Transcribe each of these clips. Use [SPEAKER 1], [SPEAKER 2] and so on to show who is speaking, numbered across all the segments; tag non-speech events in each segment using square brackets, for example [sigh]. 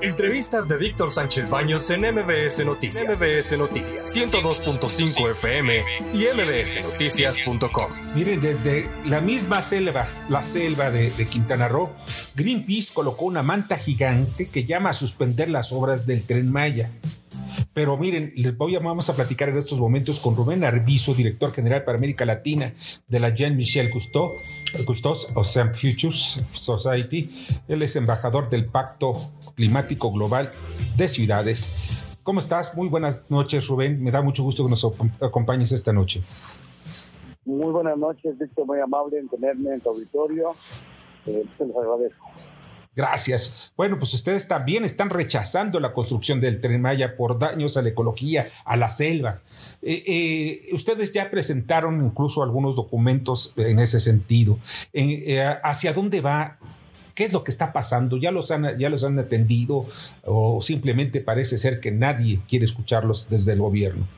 [SPEAKER 1] Entrevistas de Víctor Sánchez Baños en MBS Noticias. MBS Noticias 102.5 FM y mbsnoticias.com.
[SPEAKER 2] Miren, desde la misma selva, la selva de, de, Quintana Roo, Greenpeace colocó una manta gigante que llama a suspender las obras del tren Maya. Pero miren, les voy a, vamos a platicar en estos momentos con Rubén Arbizo, director general para América Latina de la Jean Michel Cousteau, Custos, o sea, Futures Society. Él es embajador del Pacto Climático Global de Ciudades. ¿Cómo estás? Muy buenas noches, Rubén. Me da mucho gusto que nos acompañes esta noche.
[SPEAKER 3] Muy buenas noches, Víctor. Muy amable en tenerme en tu auditorio. Eh, se los agradezco.
[SPEAKER 2] Gracias. Bueno, pues ustedes también están rechazando la construcción del tren Maya por daños a la ecología, a la selva. Eh, eh, ustedes ya presentaron incluso algunos documentos en ese sentido. Eh, ¿Hacia dónde va? ¿Qué es lo que está pasando? ¿Ya los, han, ¿Ya los han atendido o simplemente parece ser que nadie quiere escucharlos desde el gobierno?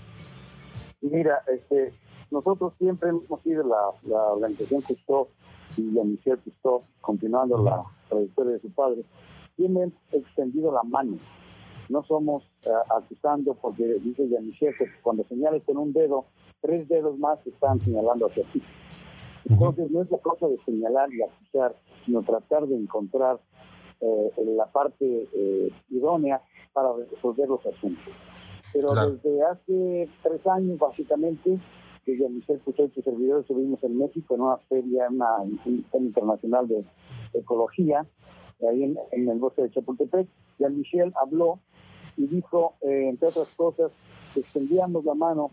[SPEAKER 3] Mira, este, nosotros siempre hemos sido la, la organización que y Michel Cousteau, continuando la trayectoria de su padre, tienen extendido la mano. No somos uh, acusando, porque dice Jean-Michel que cuando señales con un dedo, tres dedos más están señalando hacia ti. Entonces, no es la cosa de señalar y acusar, sino tratar de encontrar eh, la parte eh, idónea para resolver los asuntos. Pero claro. desde hace tres años, básicamente, que Jean-Michel Cousteau y sus servidores estuvimos en México en una feria, una, una internacional de ecología, ahí en, el bosque de Chapultepec. Jean-Michel habló y dijo, eh, entre otras cosas, que extendíamos la mano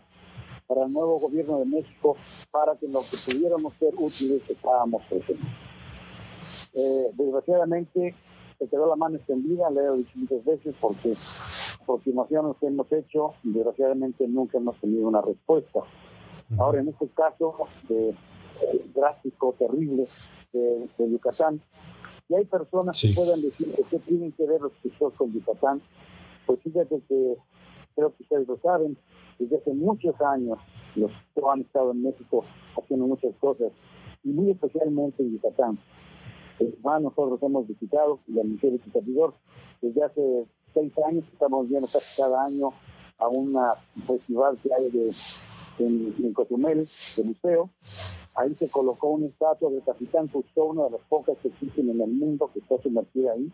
[SPEAKER 3] para el nuevo gobierno de México para que lo que pudiéramos ser útiles estábamos presentes. Eh, desgraciadamente se quedó la mano extendida, le he muchas veces, porque aproximaciones que hemos hecho, desgraciadamente nunca hemos tenido una respuesta. Ahora, en este caso de, eh, drástico, terrible de, de, Yucatán, y hay personas sí. que puedan decir que qué tienen que ver los pisos con Yucatán, pues fíjate que creo que ustedes lo saben, desde hace muchos años los que han estado en México haciendo muchas cosas, y muy especialmente en Yucatán. Más nosotros hemos visitado, y al Ministerio de Servidor, desde hace seis años estamos viendo casi cada año a un festival que hay de en, en Cozumel, de museo. Ahí se colocó una estatua del capitán Cousteau, una de las pocas que existen en el mundo que está sumergida ahí.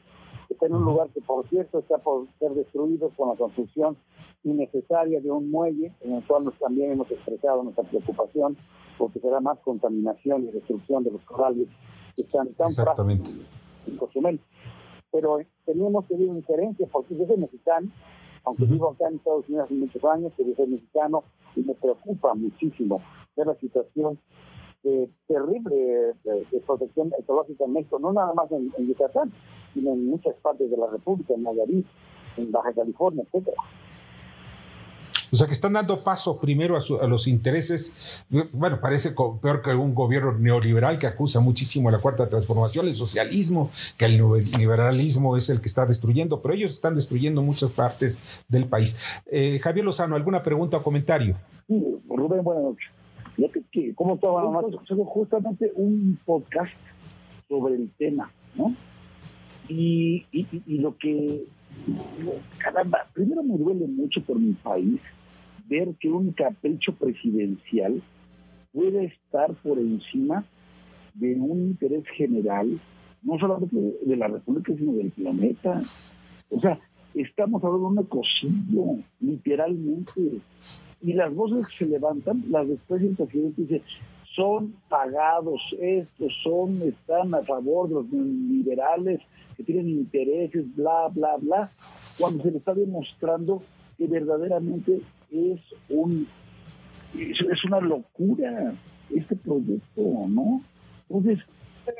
[SPEAKER 3] Está en un lugar que, por cierto, está por ser destruido con la construcción innecesaria de un muelle, en el cual nos, también hemos expresado nuestra preocupación, porque será más contaminación y destrucción de los corales que están tan
[SPEAKER 2] Exactamente.
[SPEAKER 3] en Cozumel. Pero eh, teníamos que ver injerencias, porque yo soy mexicano, aunque uh -huh. vivo acá en Estados Unidos hace muchos años, pero soy mexicano y me preocupa muchísimo ver la situación de, terrible de, de, protección ecológica en México, no nada más en, en, Yucatán, sino en muchas partes de la República, en Nayarit, en Baja California, etcétera.
[SPEAKER 2] O sea, que están dando paso primero a, su, a, los intereses, bueno, parece peor que un gobierno neoliberal que acusa muchísimo a la cuarta transformación, el socialismo, que el liberalismo es el que está destruyendo, pero ellos están destruyendo muchas partes del país. Eh, Javier Lozano, ¿alguna pregunta o comentario?
[SPEAKER 3] Sí, Rubén, buenas noches. ¿Cómo estaba? Justamente un podcast sobre el tema, ¿no? Y, y, y lo que caramba, primero me duele mucho por mi país ver que un capricho presidencial puede estar por encima de un interés general, no solamente de la República, sino del planeta. O sea, estamos hablando de un ecocidio, literalmente. Y las voces que se levantan, las después el presidente dice, son pagados estos, son, están a favor de los liberales que tienen intereses, bla, bla, bla, cuando se le está demostrando que verdaderamente es un es, una locura este proyecto, ¿no? Entonces,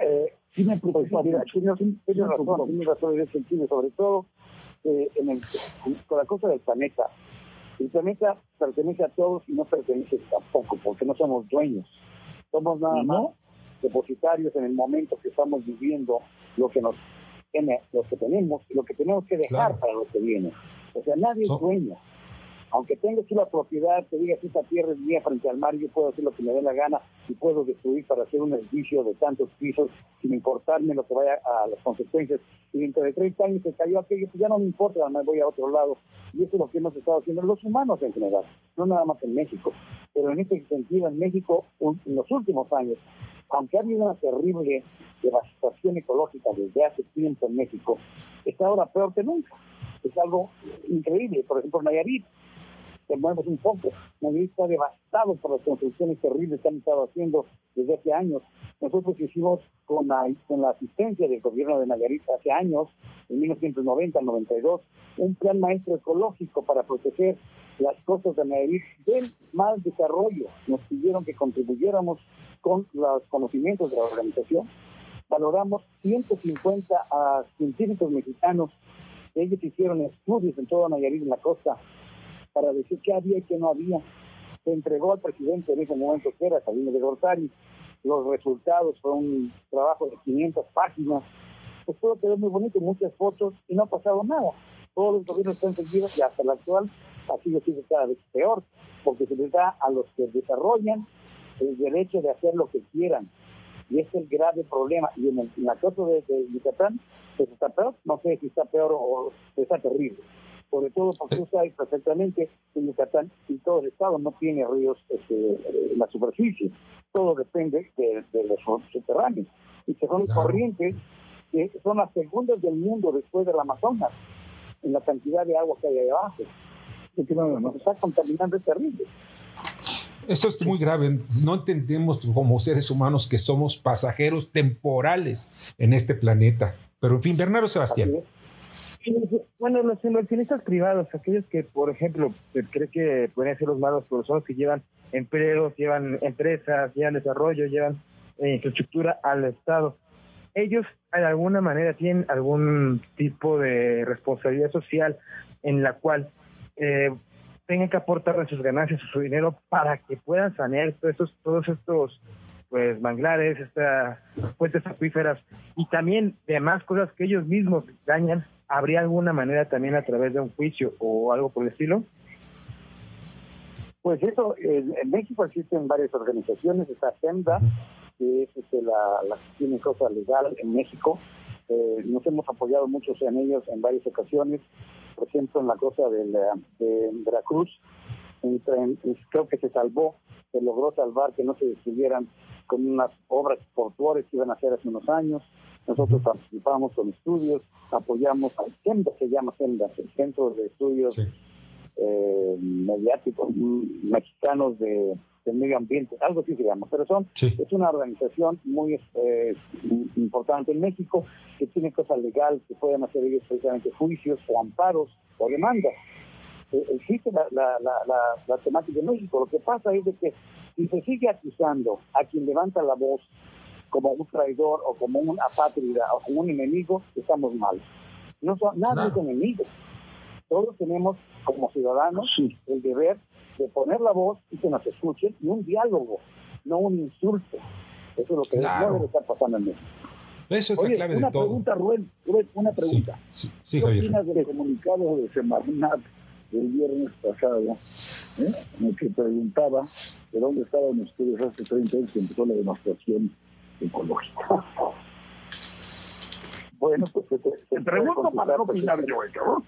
[SPEAKER 3] eh, sí me preocupa. Mira, tienes razón, tienes razón en ese sentido, sobre todo eh, en el, con la cosa del planeta. El planeta pertenece a todos y no pertenece tampoco, porque no somos dueños. Somos nada ¿No? más depositarios en el momento que estamos viviendo lo que nos tiene, lo que tenemos y lo que tenemos que dejar claro. para lo que viene. O sea, nadie so es dueño. Aunque tenga aquí la propiedad, que diga que esta tierra es mía frente al mar, yo puedo hacer lo que me dé la gana y puedo destruir para hacer un edificio de tantos pisos sin importarme lo que vaya a las consecuencias. Y dentro de 30 años se cayó aquello, pues ya no me importa, me voy a otro lado. Y eso es lo que hemos estado haciendo los humanos en general, no nada más en México. Pero en este sentido, en México, en los últimos años, aunque ha habido una terrible devastación ecológica desde hace tiempo en México, está ahora peor que nunca. Es algo increíble. Por ejemplo, Nayarit, mueves un poco. Nayarit está devastado por las construcciones terribles que han estado haciendo desde hace años. Nosotros hicimos con la, con la asistencia del gobierno de Nayarit hace años, en 1990-92, un plan maestro ecológico para proteger las costas de Nayarit del mal desarrollo. Nos pidieron que contribuyéramos con los conocimientos de la organización. Valoramos 150 a científicos mexicanos. Ellos hicieron estudios en toda Nayarit, en la costa, para decir qué había y qué no había. Se entregó al presidente en ese momento, que era Sabino de Gortari. Los resultados fueron un trabajo de 500 páginas. Pues todo quedó muy bonito, muchas fotos y no ha pasado nada. Todos los gobiernos están seguidos y hasta el actual ha sido cada vez peor, porque se les da a los que desarrollan el derecho de hacer lo que quieran. Y es el grave problema. Y en, el, la cosa de, de Yucatán, pues está peor, no sé si está peor o está terrible sobre todo porque usted sabe perfectamente que Yucatán y todo el estado no tiene ríos este, en la superficie, todo depende de, los subterráneos y que son corrientes que son las segundas del mundo después del Amazonas en la cantidad de agua que hay ahí abajo. que nos está contaminando es terrible.
[SPEAKER 2] Eso es muy grave. No entendemos como seres humanos que somos pasajeros temporales en este planeta. Pero en fin, Bernardo Sebastián.
[SPEAKER 4] Bueno, los inversionistas privados, aquellos que, por ejemplo, se cree que pueden ser los malos, pero son los que llevan empleos, llevan empresas, llevan desarrollo, llevan eh, infraestructura al Estado. Ellos, de alguna manera, tienen algún tipo de responsabilidad social en la cual eh, tengan que aportar sus ganancias su dinero para que puedan sanear todos estos, todos estos pues manglares, estas fuentes acuíferas y también demás cosas que ellos mismos dañan ¿habría alguna manera también a través de un juicio o algo por el estilo?
[SPEAKER 3] Pues eso, en, México existen varias organizaciones, está SEMDA, que es este, la, la, que tiene cosa legal en México. Eh, nos hemos apoyado muchos en ellos en varias ocasiones, por ejemplo en la cosa de, de Veracruz, creo que se salvó, se logró salvar que no se destruyeran con unas obras portuarias que iban a hacer hace unos años. Nosotros participamos con estudios, apoyamos al CEMDA, se llama CEMDA, el Centro de Estudios eh, Mediáticos Mexicanos de, Medio Ambiente, algo así se llama, pero son, es una organización muy eh, importante en México que tiene cosas legales que pueden hacer ellos precisamente juicios o amparos o demandas. Existe la, la, la, la, temática de México. Lo que pasa es de que si se sigue acusando a quien levanta la voz como un traidor o como un apátrida o como un enemigo, estamos mal. No son, nadie es enemigo. Todos tenemos como ciudadanos el deber de poner la voz y que nos escuchen y un diálogo, no un insulto. Eso es lo que no debe estar pasando en México.
[SPEAKER 2] Eso es la clave
[SPEAKER 3] una
[SPEAKER 2] de todo.
[SPEAKER 3] pregunta, Rubén, una pregunta.
[SPEAKER 2] Sí, sí,
[SPEAKER 3] ¿Qué opinas del comunicado de Semarnat del viernes pasado? ¿eh? En el que preguntaba de dónde estaban ustedes hace 30 años que empezó la demostración ecológica. [laughs] Bueno, pues te, te pregunto para no opinar yo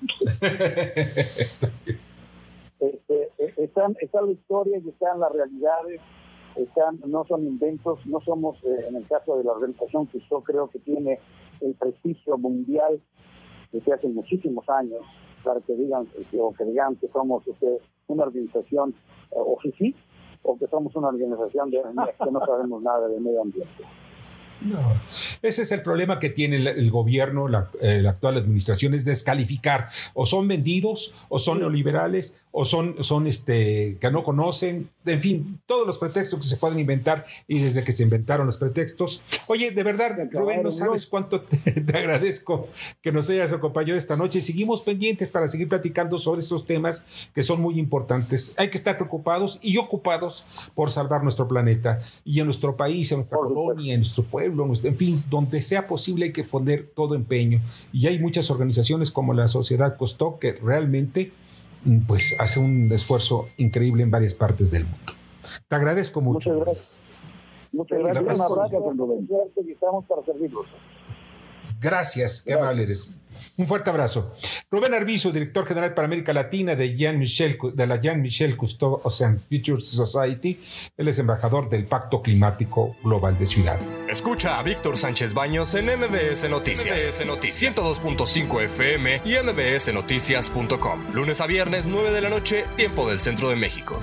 [SPEAKER 3] este, [laughs] eh, están, está la historia y están las realidades, están, no son inventos, no somos, eh, en el caso de la organización que yo creo que tiene el prestigio mundial desde hace muchísimos años, para que digan, o que digan que somos este, una organización eh, o sí, o que somos una organización de, que no sabemos nada del medio ambiente.
[SPEAKER 2] No, ese es el problema que tiene el, gobierno, la, eh, la, actual administración, es descalificar. O son vendidos, o son neoliberales, o son, son este, que no conocen, en fin, todos los pretextos que se pueden inventar y desde que se inventaron los pretextos. Oye, de verdad, Rubén, no sabes cuánto [laughs] te, agradezco que nos hayas acompañado esta noche. Seguimos pendientes para seguir platicando sobre estos temas que son muy importantes. Hay que estar preocupados y ocupados por salvar nuestro planeta y en nuestro país, en nuestra colonia, en nuestro pueblo, en fin, donde sea posible hay que poner todo empeño. Y hay muchas organizaciones como la Sociedad Costó que realmente pues hace un esfuerzo increíble en varias partes del mundo. Te agradezco mucho.
[SPEAKER 3] Muchas gracias. Muchas gracias. Estamos para servirlos.
[SPEAKER 2] Gracias, qué amable eres. Un fuerte abrazo. Rubén Arbizu, director general para América Latina de, Jean Michel, de la Jean Michel Cousteau Ocean Future Society. Él es embajador del Pacto Climático Global de Ciudad.
[SPEAKER 1] Escucha a Víctor Sánchez Baños en MBS Noticias. MBS Noticias 102.5 FM y MBSNoticias.com. Lunes a viernes, 9 de la noche, tiempo del centro de México.